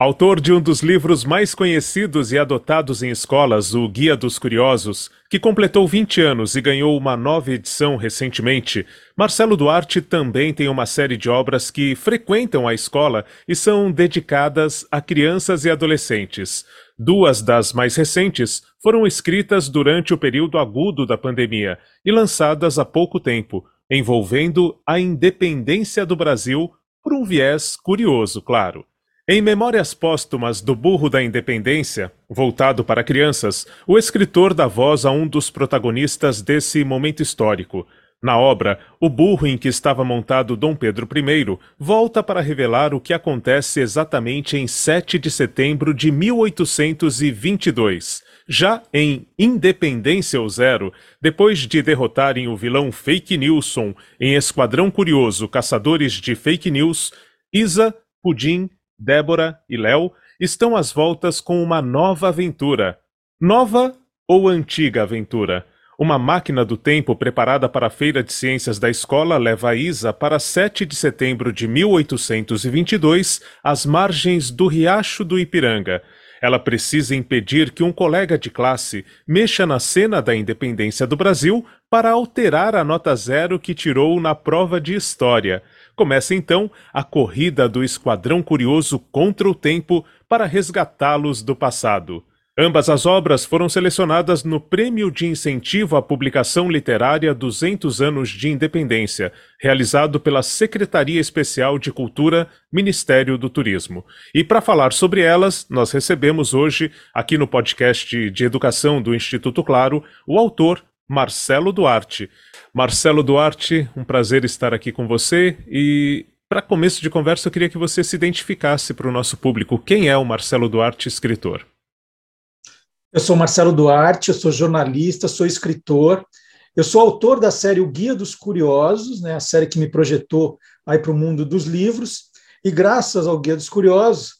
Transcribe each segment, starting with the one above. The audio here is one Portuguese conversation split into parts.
Autor de um dos livros mais conhecidos e adotados em escolas, o Guia dos Curiosos, que completou 20 anos e ganhou uma nova edição recentemente, Marcelo Duarte também tem uma série de obras que frequentam a escola e são dedicadas a crianças e adolescentes. Duas das mais recentes foram escritas durante o período agudo da pandemia e lançadas há pouco tempo, envolvendo a independência do Brasil por um viés curioso, claro. Em Memórias Póstumas do Burro da Independência, voltado para crianças, o escritor dá voz a um dos protagonistas desse momento histórico. Na obra, o burro em que estava montado Dom Pedro I volta para revelar o que acontece exatamente em 7 de setembro de 1822. Já em Independência ou Zero, depois de derrotarem o vilão Fake Nilson em Esquadrão Curioso Caçadores de Fake News, Isa, Pudim Débora e Léo estão às voltas com uma nova aventura. Nova ou antiga aventura? Uma máquina do tempo preparada para a Feira de Ciências da escola leva a Isa para 7 de setembro de 1822, às margens do Riacho do Ipiranga. Ela precisa impedir que um colega de classe mexa na cena da independência do Brasil para alterar a nota zero que tirou na prova de História. Começa então a corrida do Esquadrão Curioso contra o tempo para resgatá-los do passado. Ambas as obras foram selecionadas no Prêmio de Incentivo à Publicação Literária 200 Anos de Independência, realizado pela Secretaria Especial de Cultura, Ministério do Turismo. E para falar sobre elas, nós recebemos hoje, aqui no podcast de Educação do Instituto Claro, o autor Marcelo Duarte. Marcelo Duarte, um prazer estar aqui com você e para começo de conversa eu queria que você se identificasse para o nosso público. Quem é o Marcelo Duarte, escritor? Eu sou Marcelo Duarte, eu sou jornalista, sou escritor. Eu sou autor da série O Guia dos Curiosos, né, a série que me projetou aí para o mundo dos livros. E graças ao Guia dos Curiosos,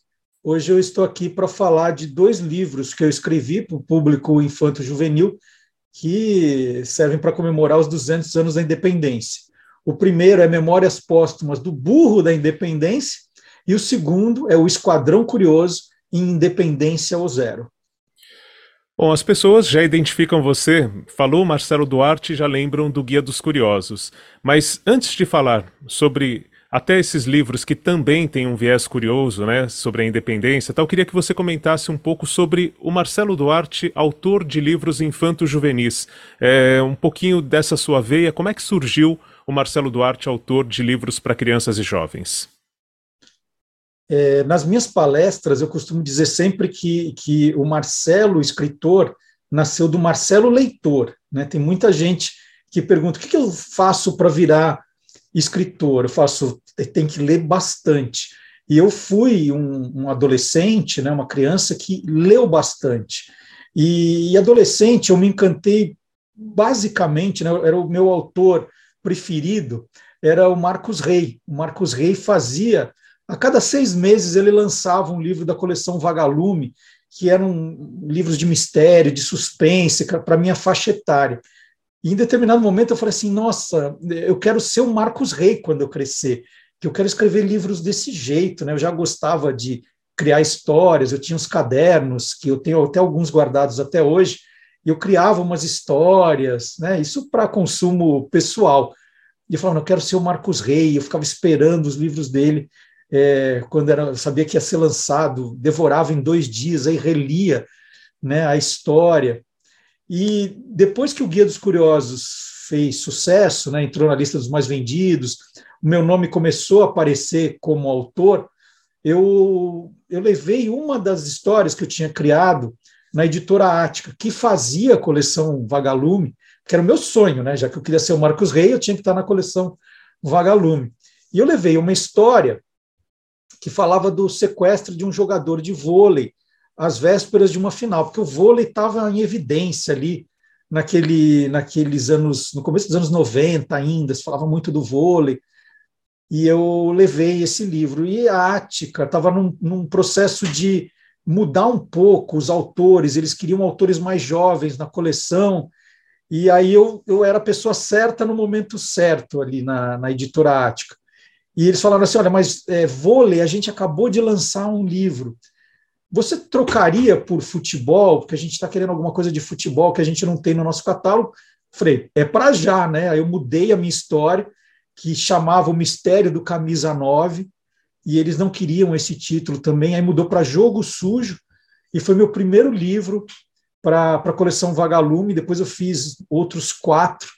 hoje eu estou aqui para falar de dois livros que eu escrevi para o público infanto-juvenil que servem para comemorar os 200 anos da independência. O primeiro é Memórias Póstumas do Burro da Independência, e o segundo é O Esquadrão Curioso em Independência ou Zero. Bom, as pessoas já identificam você, falou Marcelo Duarte, já lembram do Guia dos Curiosos. Mas antes de falar sobre até esses livros que também têm um viés curioso, né, sobre a independência, tal, queria que você comentasse um pouco sobre o Marcelo Duarte, autor de livros infanto-juvenis. É, um pouquinho dessa sua veia, como é que surgiu o Marcelo Duarte, autor de livros para crianças e jovens? É, nas minhas palestras, eu costumo dizer sempre que, que o Marcelo, escritor, nasceu do Marcelo leitor. Né? Tem muita gente que pergunta o que, que eu faço para virar escritor, eu faço, tem que ler bastante. E eu fui um, um adolescente, né, uma criança que leu bastante. E, e, adolescente eu me encantei basicamente, né, era o meu autor preferido, era o Marcos Rey. O Marcos Rey fazia, a cada seis meses ele lançava um livro da coleção Vagalume, que eram livros de mistério, de suspense, para minha faixa etária. E em determinado momento eu falei assim: nossa, eu quero ser o Marcos Rey quando eu crescer, que eu quero escrever livros desse jeito. Né? Eu já gostava de criar histórias, eu tinha uns cadernos, que eu tenho até alguns guardados até hoje, e eu criava umas histórias, né? isso para consumo pessoal. E eu falava: eu quero ser o Marcos Rey, eu ficava esperando os livros dele. É, quando era, sabia que ia ser lançado, devorava em dois dias, aí relia né, a história. E depois que o Guia dos Curiosos fez sucesso, né, entrou na lista dos mais vendidos, o meu nome começou a aparecer como autor, eu, eu levei uma das histórias que eu tinha criado na editora Ática, que fazia a coleção Vagalume, que era o meu sonho, né? Já que eu queria ser o Marcos Rey, eu tinha que estar na coleção Vagalume. E eu levei uma história que falava do sequestro de um jogador de vôlei às vésperas de uma final, porque o vôlei estava em evidência ali naquele, naqueles anos, no começo dos anos 90 ainda, se falava muito do vôlei, e eu levei esse livro. E a Ática estava num, num processo de mudar um pouco os autores, eles queriam autores mais jovens na coleção, e aí eu, eu era a pessoa certa no momento certo ali na, na editora Ática. E eles falaram assim: olha, mas é, vôlei, a gente acabou de lançar um livro. Você trocaria por futebol, porque a gente está querendo alguma coisa de futebol que a gente não tem no nosso catálogo? Falei, é para já, né? Aí eu mudei a minha história, que chamava O Mistério do Camisa 9, e eles não queriam esse título também, aí mudou para Jogo Sujo, e foi meu primeiro livro para a coleção Vagalume, depois eu fiz outros quatro,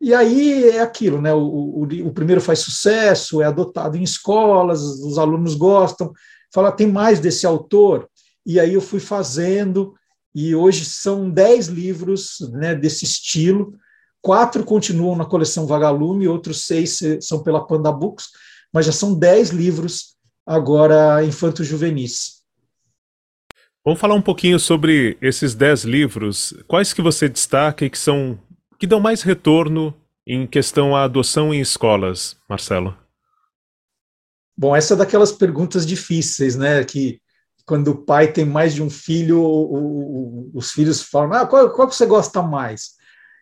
e aí é aquilo, né? O, o, o, primeiro faz sucesso, é adotado em escolas, os alunos gostam, fala, tem mais desse autor, e aí eu fui fazendo, e hoje são dez livros né, desse estilo, quatro continuam na coleção Vagalume, outros seis são pela Panda Books, mas já são dez livros agora infanto-juvenis. Vamos falar um pouquinho sobre esses dez livros. Quais que você destaca e que são que dão mais retorno em questão à adoção em escolas, Marcelo? Bom, essa é daquelas perguntas difíceis, né? Que quando o pai tem mais de um filho, o, o, os filhos falam: ah, qual, qual você gosta mais?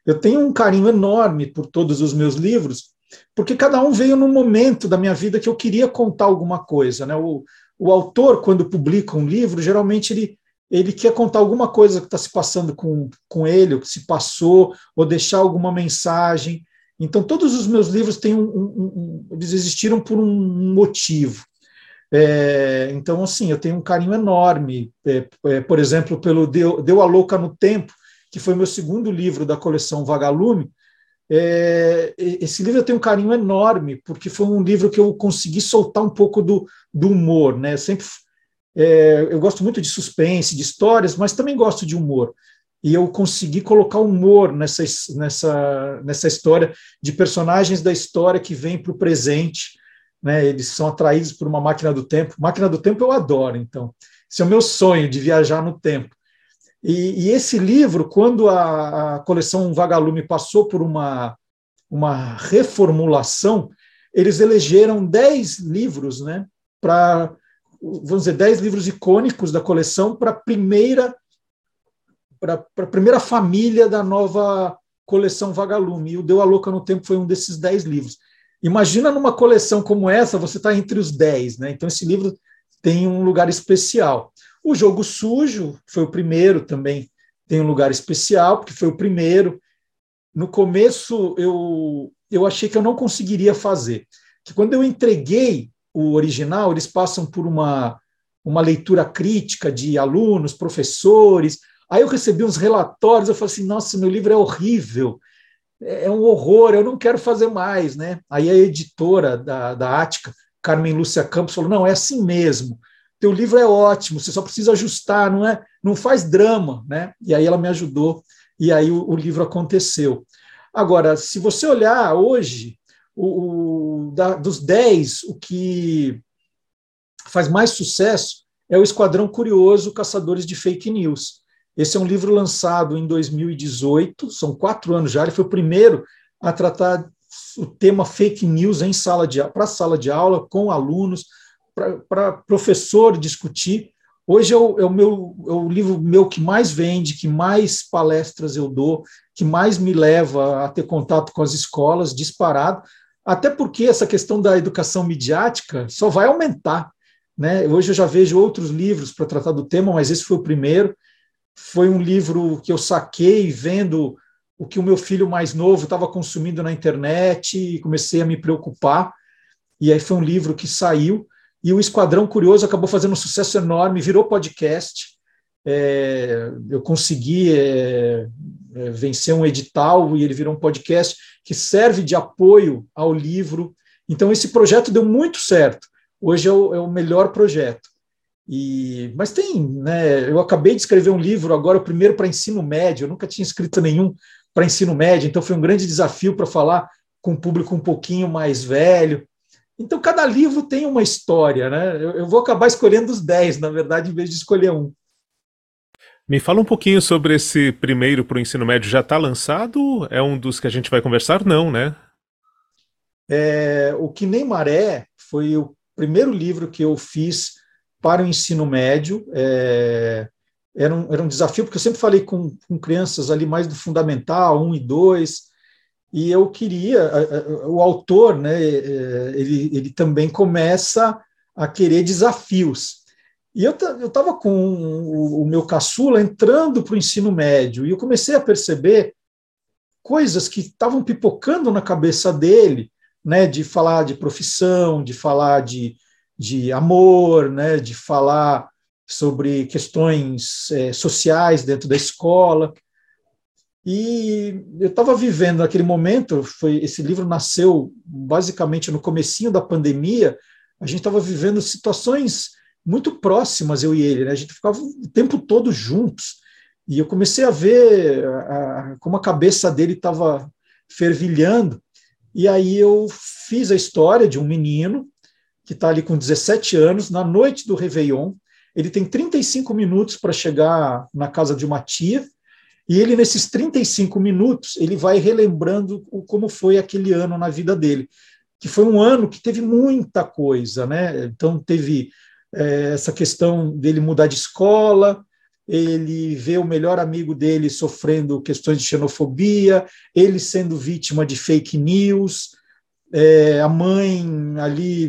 Eu tenho um carinho enorme por todos os meus livros, porque cada um veio num momento da minha vida que eu queria contar alguma coisa, né? O, o autor, quando publica um livro, geralmente ele ele quer contar alguma coisa que está se passando com, com ele, o que se passou, ou deixar alguma mensagem. Então, todos os meus livros têm um, um, um eles existiram por um motivo. É, então, assim, eu tenho um carinho enorme, é, é, por exemplo, pelo Deu, Deu a Louca no Tempo, que foi meu segundo livro da coleção Vagalume. É, esse livro eu tenho um carinho enorme, porque foi um livro que eu consegui soltar um pouco do, do humor. Né? Eu sempre é, eu gosto muito de suspense, de histórias, mas também gosto de humor. E eu consegui colocar humor nessa, nessa, nessa história de personagens da história que vêm para o presente. Né? Eles são atraídos por uma máquina do tempo. Máquina do tempo eu adoro, então. Esse é o meu sonho de viajar no tempo. E, e esse livro, quando a, a coleção Vagalume passou por uma, uma reformulação, eles elegeram dez livros né, para vamos dizer, dez livros icônicos da coleção para a primeira, para a primeira família da nova coleção Vagalume. E o Deu a Louca no Tempo foi um desses dez livros. Imagina numa coleção como essa, você está entre os dez, né? Então esse livro tem um lugar especial. O Jogo Sujo foi o primeiro também, tem um lugar especial, porque foi o primeiro. No começo eu, eu achei que eu não conseguiria fazer. Que quando eu entreguei o original, eles passam por uma, uma leitura crítica de alunos, professores. Aí eu recebi uns relatórios, eu falei assim: nossa, meu livro é horrível, é, é um horror, eu não quero fazer mais. Né? Aí a editora da, da Ática, Carmen Lúcia Campos, falou: não, é assim mesmo. Teu livro é ótimo, você só precisa ajustar, não é? Não faz drama, né? E aí ela me ajudou e aí o, o livro aconteceu. Agora, se você olhar hoje, o, o da, dos 10, o que faz mais sucesso é o Esquadrão Curioso Caçadores de Fake News. Esse é um livro lançado em 2018, são quatro anos já, ele foi o primeiro a tratar o tema fake news em sala de para sala de aula, com alunos, para professor discutir. Hoje é o, é o, meu, é o livro meu que mais vende, que mais palestras eu dou, que mais me leva a ter contato com as escolas, disparado, até porque essa questão da educação midiática só vai aumentar. Né? Hoje eu já vejo outros livros para tratar do tema, mas esse foi o primeiro. Foi um livro que eu saquei vendo o que o meu filho mais novo estava consumindo na internet e comecei a me preocupar. E aí foi um livro que saiu. E o Esquadrão Curioso acabou fazendo um sucesso enorme, virou podcast. É, eu consegui é, é, vencer um edital e ele virou um podcast que serve de apoio ao livro. Então, esse projeto deu muito certo. Hoje é o, é o melhor projeto. E, mas tem, né? Eu acabei de escrever um livro agora, o primeiro para ensino médio. Eu nunca tinha escrito nenhum para ensino médio, então foi um grande desafio para falar com um público um pouquinho mais velho. Então, cada livro tem uma história, né? Eu, eu vou acabar escolhendo os dez, na verdade, em vez de escolher um. Me fala um pouquinho sobre esse primeiro para o ensino médio. Já está lançado? É um dos que a gente vai conversar? Não, né? É, o Que Nem Maré foi o primeiro livro que eu fiz para o ensino médio. É, era, um, era um desafio, porque eu sempre falei com, com crianças ali mais do fundamental, um e dois, e eu queria, o autor, né, é, ele, ele também começa a querer desafios. E eu estava com o, o, meu caçula entrando para o ensino médio, e eu comecei a perceber coisas que estavam pipocando na cabeça dele, né, de falar de profissão, de falar de, de amor, né, de falar sobre questões é, sociais dentro da escola. E eu estava vivendo naquele momento, foi esse livro nasceu basicamente no comecinho da pandemia, a gente estava vivendo situações muito próximas, eu e ele, né? a gente ficava o tempo todo juntos, e eu comecei a ver a, a, como a cabeça dele estava fervilhando, e aí eu fiz a história de um menino que está ali com 17 anos, na noite do Réveillon, ele tem 35 minutos para chegar na casa de uma tia, e ele, nesses 35 minutos, ele vai relembrando como foi aquele ano na vida dele, que foi um ano que teve muita coisa, né? Então, teve é, essa questão dele mudar de escola, ele vê o melhor amigo dele sofrendo questões de xenofobia, ele sendo vítima de fake news, é, a mãe ali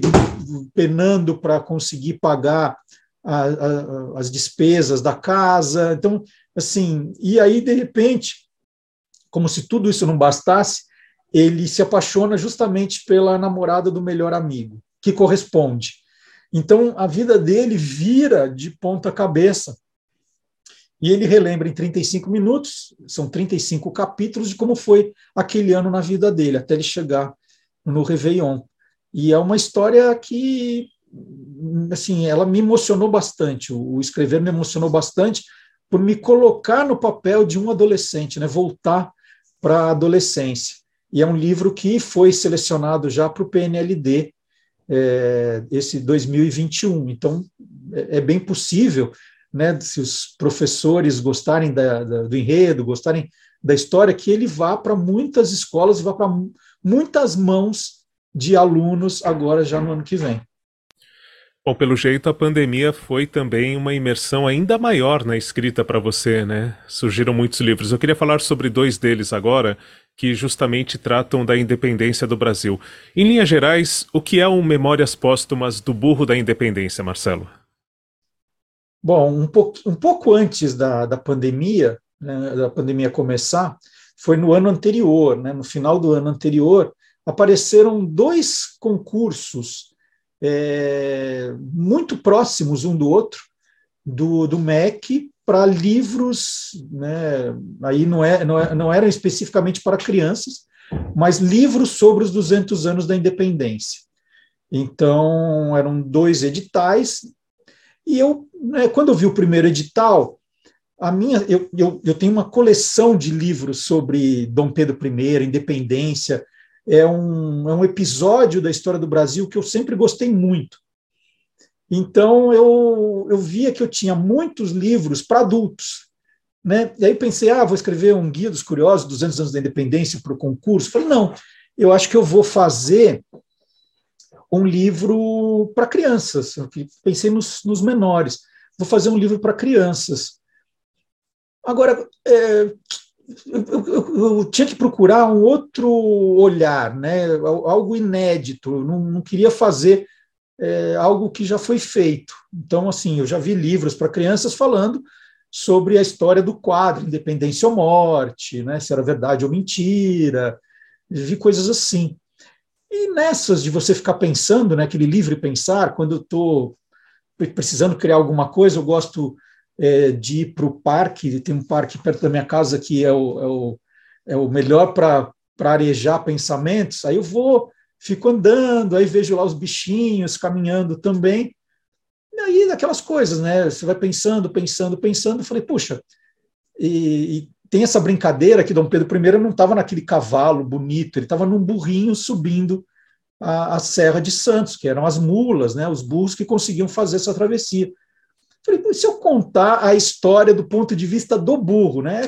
penando para conseguir pagar a, a, as despesas da casa. Então, assim, e aí, de repente, como se tudo isso não bastasse, ele se apaixona justamente pela namorada do melhor amigo, que corresponde. Então, a vida dele vira de ponta cabeça. E ele relembra em 35 minutos, são 35 capítulos, de como foi aquele ano na vida dele, até ele chegar no Réveillon. E é uma história que, assim, ela me emocionou bastante. O escrever me emocionou bastante, por me colocar no papel de um adolescente, né, voltar para a adolescência. E é um livro que foi selecionado já para o PNLD, é, esse 2021. Então, é, é, bem possível, né, se os professores gostarem da, da, do enredo, gostarem da história, que ele vá para muitas escolas, vá para muitas mãos de alunos agora já no ano que vem. Bom, pelo jeito a pandemia foi também uma imersão ainda maior na escrita para você, né? Surgiram muitos livros. Eu queria falar sobre dois deles agora, que justamente tratam da independência do Brasil. Em linhas gerais, o que é o Memórias Póstumas do Burro da Independência, Marcelo? Bom, um pouco, um pouco antes da, da pandemia, né, da pandemia começar, foi no ano anterior, né, no final do ano anterior, apareceram dois concursos é, muito próximos um do outro, do, do MEC para livros, né, aí não, é, não, é, não eram especificamente para crianças, mas livros sobre os 200 anos da independência. Então, eram dois editais, e eu, né, quando eu vi o primeiro edital, a minha, eu, eu, eu tenho uma coleção de livros sobre Dom Pedro I, independência, é um, é um episódio da história do Brasil que eu sempre gostei muito. Então, eu, eu via que eu tinha muitos livros para adultos. Né? E aí pensei, ah, vou escrever um Guia dos Curiosos, 200 anos da independência, para o concurso. Falei, não, eu acho que eu vou fazer um livro para crianças. Pensei nos, nos menores. Vou fazer um livro para crianças. Agora, é, eu, eu, eu, tinha que procurar um outro olhar, né? algo inédito. Eu não, não queria fazer é, algo que já foi feito. Então, assim, eu já vi livros para crianças falando sobre a história do quadro, Independência ou Morte, né? se era verdade ou mentira, vi coisas assim. E nessas de você ficar pensando, né, aquele livre pensar, quando eu estou precisando criar alguma coisa, eu gosto é, de ir para o parque, tem um parque perto da minha casa que é o, é o, é o melhor para arejar pensamentos, aí eu vou, fico andando, aí vejo lá os bichinhos caminhando também, e aí daquelas coisas, né? Você vai pensando, pensando, pensando, falei, puxa, e, e tem essa brincadeira que Dom Pedro I não estava naquele cavalo bonito, ele estava num burrinho subindo a, a, Serra de Santos, que eram as mulas, né, os burros que conseguiam fazer essa travessia. Falei, se eu contar a história do ponto de vista do burro, né?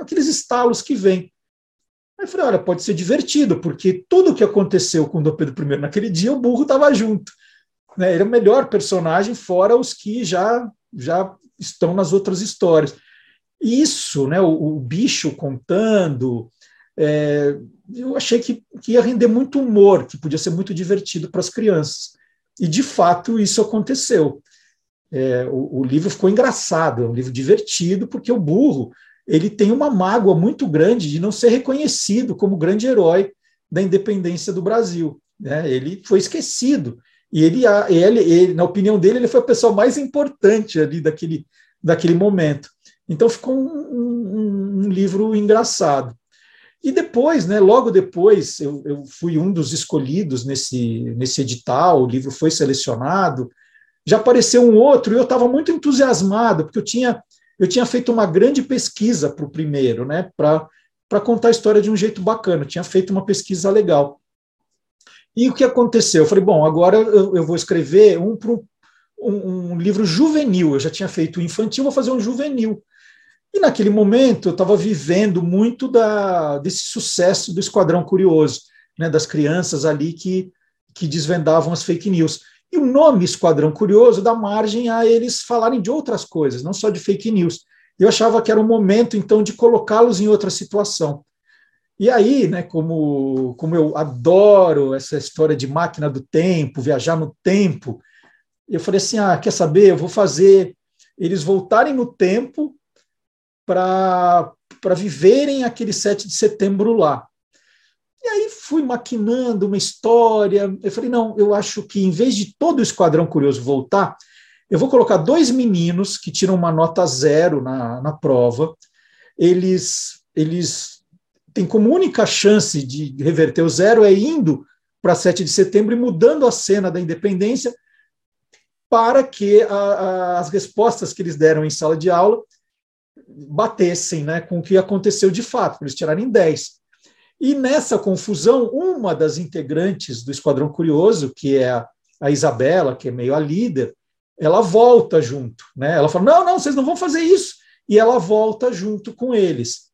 aqueles estalos que vêm. Aí falei, olha, pode ser divertido, porque tudo o que aconteceu com o Dom Pedro I naquele dia, o burro estava junto. Né? Ele é o melhor personagem, fora os que já, já estão nas outras histórias. Isso, né, o, o bicho contando, é, eu achei que, que ia render muito humor, que podia ser muito divertido para as crianças. E, de fato, isso aconteceu. É, o, o, livro ficou engraçado, é um livro divertido, porque o burro ele tem uma mágoa muito grande de não ser reconhecido como grande herói da independência do Brasil. Né? Ele foi esquecido. E ele, ele, ele, na opinião dele, ele foi a pessoa mais importante ali daquele, daquele momento. Então ficou um, um, um livro engraçado. E depois, né, logo depois, eu, eu, fui um dos escolhidos nesse, nesse edital, o livro foi selecionado. Já apareceu um outro e eu estava muito entusiasmado, porque eu tinha, eu tinha feito uma grande pesquisa para o primeiro, né, para contar a história de um jeito bacana. Eu tinha feito uma pesquisa legal. E o que aconteceu? Eu falei, bom, agora eu, eu vou escrever um, um, um livro juvenil. Eu já tinha feito infantil, vou fazer um juvenil. E naquele momento eu estava vivendo muito da, desse sucesso do Esquadrão Curioso, né, das crianças ali que, que desvendavam as fake news. E o nome Esquadrão Curioso dá margem a eles falarem de outras coisas, não só de fake news. Eu achava que era o momento, então, de colocá-los em outra situação. E aí, né, como, como eu adoro essa história de máquina do tempo, viajar no tempo, eu falei assim: ah, quer saber? Eu vou fazer eles voltarem no tempo para viverem aquele 7 de setembro lá. E aí fui maquinando uma história. Eu falei, não, eu acho que em vez de todo o Esquadrão Curioso voltar, eu vou colocar dois meninos que tiram uma nota zero na, na prova. Eles, eles têm como única chance de reverter o zero é indo para 7 de setembro e mudando a cena da independência para que a, a, as respostas que eles deram em sala de aula batessem né, com o que aconteceu de fato, para eles tirarem 10. E nessa confusão, uma das integrantes do Esquadrão Curioso, que é a, Isabela, que é meio a líder, ela volta junto. Né? Ela fala: não, não, vocês não vão fazer isso. E ela volta junto com eles.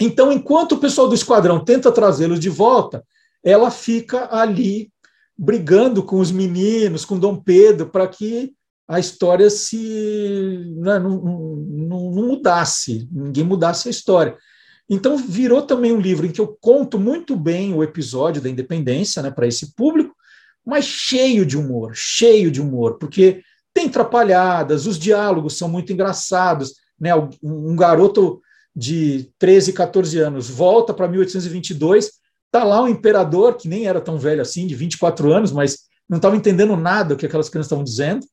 Então, enquanto o pessoal do esquadrão tenta trazê-los de volta, ela fica ali brigando com os meninos, com Dom Pedro, para que a história se né, não, não, não, mudasse, ninguém mudasse a história. Então virou também um livro em que eu conto muito bem o episódio da independência né, para esse público, mas cheio de humor, cheio de humor, porque tem trapalhadas, os diálogos são muito engraçados. Né? Um garoto de 13, 14 anos volta para 1822, está lá um imperador, que nem era tão velho assim, de 24 anos, mas não estava entendendo nada do que aquelas crianças estavam dizendo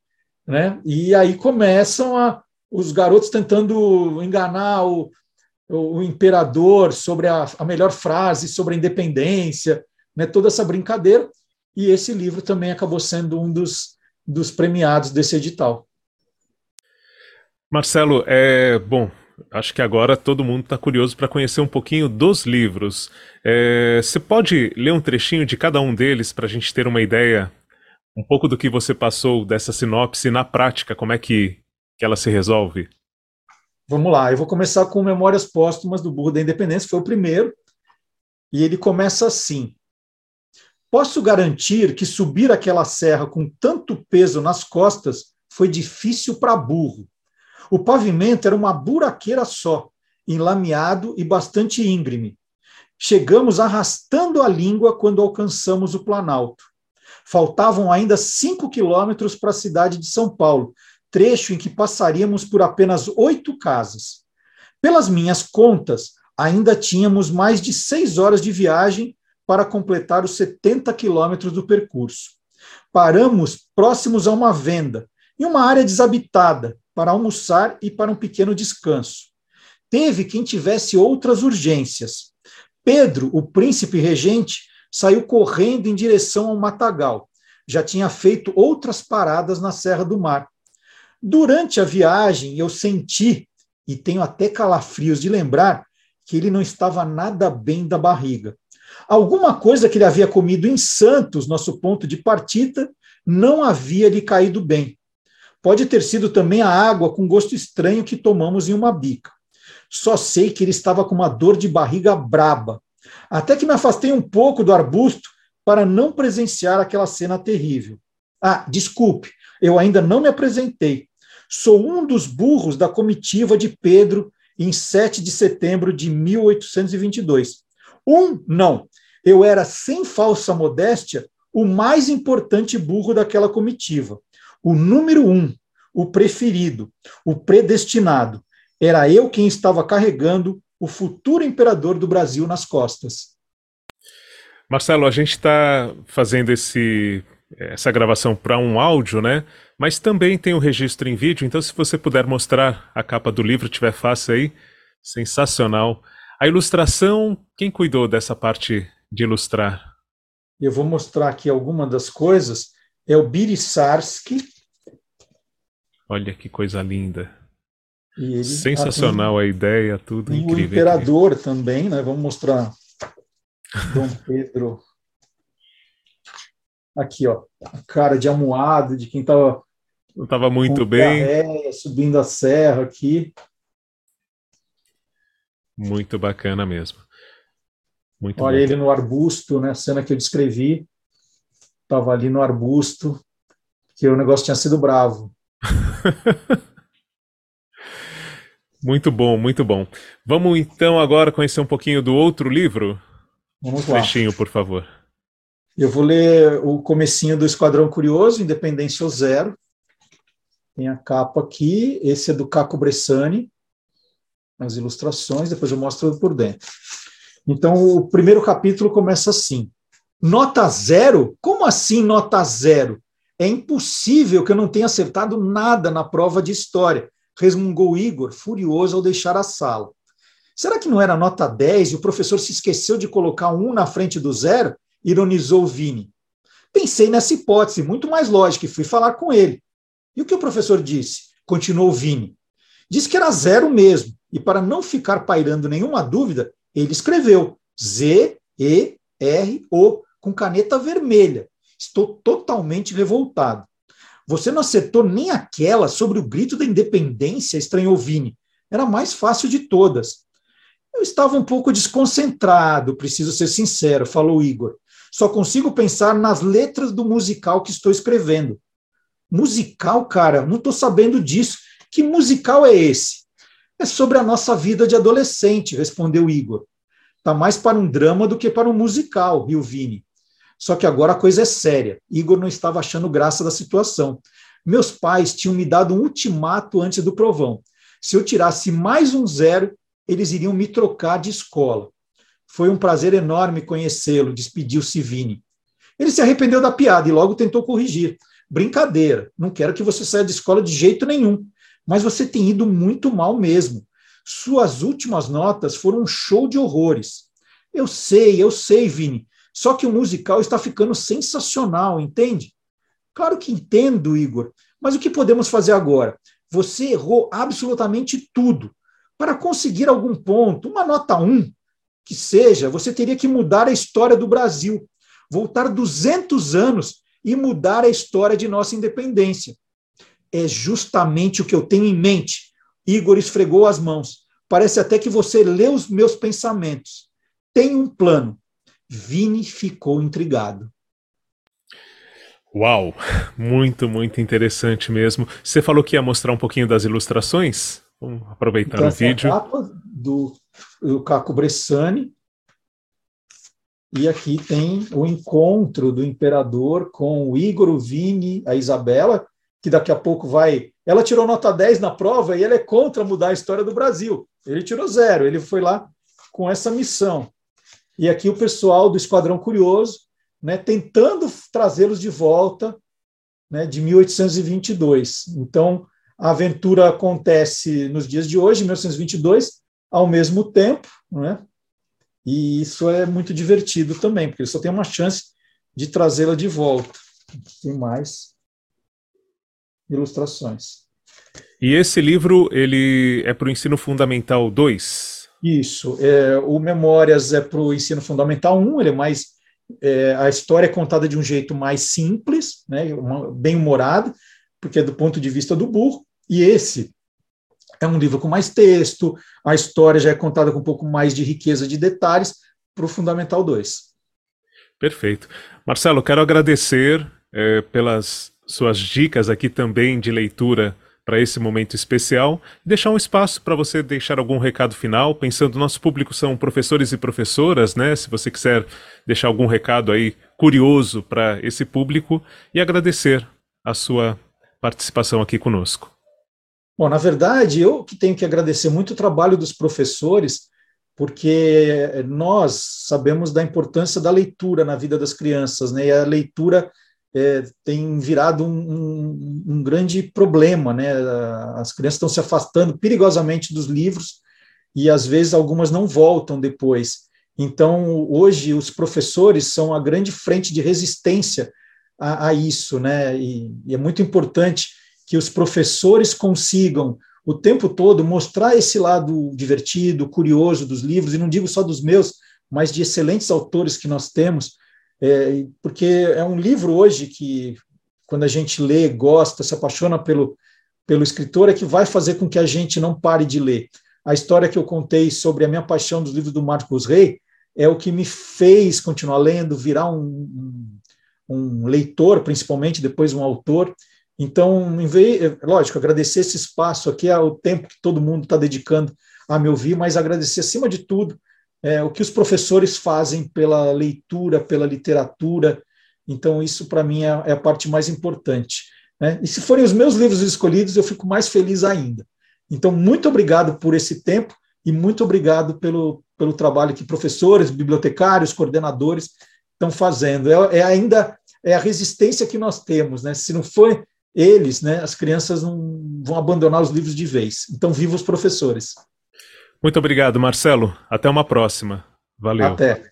né? E aí começam a, os garotos tentando enganar o, o, imperador sobre a, a, melhor frase sobre a independência, né? toda essa brincadeira. E esse livro também acabou sendo um dos, dos premiados desse edital. Marcelo, é bom. Acho que agora todo mundo está curioso para conhecer um pouquinho dos livros. É, você pode ler um trechinho de cada um deles para a gente ter uma ideia um pouco do que você passou dessa sinopse na prática, como é que, que ela se resolve? Vamos lá, eu vou começar com Memórias Póstumas do Burro da Independência, foi o primeiro, e ele começa assim. Posso garantir que subir aquela serra com tanto peso nas costas foi difícil para burro. O pavimento era uma buraqueira só, enlameado e bastante íngreme. Chegamos arrastando a língua quando alcançamos o Planalto. Faltavam ainda cinco quilômetros para a cidade de São Paulo, trecho em que passaríamos por apenas oito casas. Pelas minhas contas, ainda tínhamos mais de seis horas de viagem para completar os 70 quilômetros do percurso. Paramos próximos a uma venda, em uma área desabitada, para almoçar e para um pequeno descanso. Teve quem tivesse outras urgências. Pedro, o príncipe regente, saiu correndo em direção ao matagal. Já tinha feito outras paradas na Serra do Mar. Durante a viagem, eu senti, e tenho até calafrios de lembrar, que ele não estava nada bem da barriga. Alguma coisa que ele havia comido em Santos, nosso ponto de partida, não havia lhe caído bem. Pode ter sido também a água com gosto estranho que tomamos em uma bica. Só sei que ele estava com uma dor de barriga braba, até que me afastei um pouco do arbusto para não presenciar aquela cena terrível. Ah, desculpe, eu ainda não me apresentei. Sou um dos burros da comitiva de Pedro em 7 de setembro de 1822. Um, não. Eu era, sem falsa modéstia, o mais importante burro daquela comitiva. O número um, o preferido, o predestinado. Era eu quem estava carregando o futuro imperador do Brasil nas costas. Marcelo, a gente está fazendo esse, essa gravação para um áudio, né? Mas também tem o registro em vídeo, então se você puder mostrar a capa do livro, tiver fácil aí, sensacional. A ilustração, quem cuidou dessa parte de ilustrar? Eu vou mostrar aqui alguma das coisas. É o Birissarsky. Olha que coisa linda. Sensacional a, a ideia, tudo e incrível. O imperador incrível. também, né? Vamos mostrar Dom Pedro. Aqui, ó, a cara de amuado de quem estava não estava muito bem. Diarreia, subindo a serra aqui. Muito bacana mesmo. Muito Olha ele no arbusto, né? A cena que eu descrevi. Estava ali no arbusto, que o negócio tinha sido bravo. muito bom, muito bom. Vamos então agora conhecer um pouquinho do outro livro? Vamos lá. Trechinho, por favor. Eu vou ler o comecinho do Esquadrão Curioso, Independência Zero. Tem a capa aqui, esse é do Caco Bressani, as ilustrações, depois eu mostro por dentro. Então, o primeiro capítulo começa assim: Nota zero? Como assim nota zero? É impossível que eu não tenha acertado nada na prova de história, resmungou Igor, furioso ao deixar a sala. Será que não era nota 10 e o professor se esqueceu de colocar um na frente do zero? Ironizou Vini. Pensei nessa hipótese, muito mais lógica, e fui falar com ele. E o que o professor disse? Continuou Vini. Disse que era zero mesmo, e para não ficar pairando nenhuma dúvida, ele escreveu Z-E-R-O com caneta vermelha. Estou totalmente revoltado. Você não acertou nem aquela sobre o grito da independência, estranhou Vini. Era a mais fácil de todas. Eu estava um pouco desconcentrado, preciso ser sincero, falou Igor. Só consigo pensar nas letras do musical que estou escrevendo. Musical, cara, não estou sabendo disso. Que musical é esse? É sobre a nossa vida de adolescente, respondeu Igor. Tá mais para um drama do que para um musical, riu Vini. Só que agora a coisa é séria. Igor não estava achando graça da situação. Meus pais tinham me dado um ultimato antes do provão. Se eu tirasse mais um zero, eles iriam me trocar de escola. Foi um prazer enorme conhecê-lo, despediu-se Vini. Ele se arrependeu da piada e logo tentou corrigir. Brincadeira, não quero que você saia de escola de jeito nenhum, mas você tem ido muito mal mesmo. Suas últimas notas foram um show de horrores. Eu sei, eu sei, Vini, só que o musical está ficando sensacional, entende? Claro que entendo, Igor, mas o que podemos fazer agora? Você errou absolutamente tudo. Para conseguir algum ponto, uma nota 1, que seja, você teria que mudar a história do Brasil, voltar 200 anos e mudar a história de nossa independência. É justamente o que eu tenho em mente. Igor esfregou as mãos. Parece até que você lê os meus pensamentos. Tem um plano. Vini ficou intrigado. Uau, muito, muito interessante mesmo. Você falou que ia mostrar um pouquinho das ilustrações? Vamos aproveitar então, o vídeo. A capa do, do Caco Bressani. E aqui tem o encontro do imperador com o Igor, o Vini, a Isabela, que daqui a pouco vai. Ela tirou nota 10 na prova e ele é contra mudar a história do Brasil. Ele tirou zero, ele foi lá com essa missão. E aqui o pessoal do Esquadrão Curioso, né, tentando trazê-los de volta né, de 1822. Então, a aventura acontece nos dias de hoje, 1922, ao mesmo tempo, né? E isso é muito divertido também, porque ele só tem uma chance de trazê-la de volta. Tem mais ilustrações. E esse livro ele é para o ensino fundamental 2? Isso. É, o Memórias é para o ensino fundamental 1, ele é mais. É, a história é contada de um jeito mais simples, né, bem humorado, porque é do ponto de vista do burro. E esse é um livro com mais texto, a história já é contada com um pouco mais de riqueza de detalhes para o Fundamental 2. Perfeito. Marcelo, quero agradecer é, pelas suas dicas aqui também de leitura para esse momento especial, deixar um espaço para você deixar algum recado final, pensando nosso público são professores e professoras, né? Se você quiser deixar algum recado aí curioso para esse público e agradecer a sua participação aqui conosco. Bom, na verdade, eu que tenho que agradecer muito o trabalho dos professores, porque nós sabemos da importância da leitura na vida das crianças, né? E a leitura é, tem virado um, um, um, grande problema, né? As crianças estão se afastando perigosamente dos livros e às vezes algumas não voltam depois. Então, hoje os professores são a grande frente de resistência a, a isso, né? E, e é muito importante que os professores consigam o tempo todo mostrar esse lado divertido, curioso dos livros, e não digo só dos meus, mas de excelentes autores que nós temos, é, porque é um livro hoje que, quando a gente lê, gosta, se apaixona pelo, pelo escritor, é que vai fazer com que a gente não pare de ler. A história que eu contei sobre a minha paixão dos livros do Marcos Rey é o que me fez continuar lendo, virar um, um, um leitor, principalmente, depois um autor, então, em vez, lógico, agradecer esse espaço aqui, o tempo que todo mundo está dedicando a me ouvir, mas agradecer, acima de tudo, é, o que os professores fazem pela leitura, pela literatura. Então, isso, para mim, é, é, a parte mais importante. Né? E se forem os meus livros escolhidos, eu fico mais feliz ainda. Então, muito obrigado por esse tempo e muito obrigado pelo, pelo trabalho que professores, bibliotecários, coordenadores estão fazendo. É, é ainda é a resistência que nós temos. Né? Se não for eles, né, as crianças não vão abandonar os livros de vez. Então, viva os professores. Muito obrigado, Marcelo. Até uma próxima. Valeu. Até.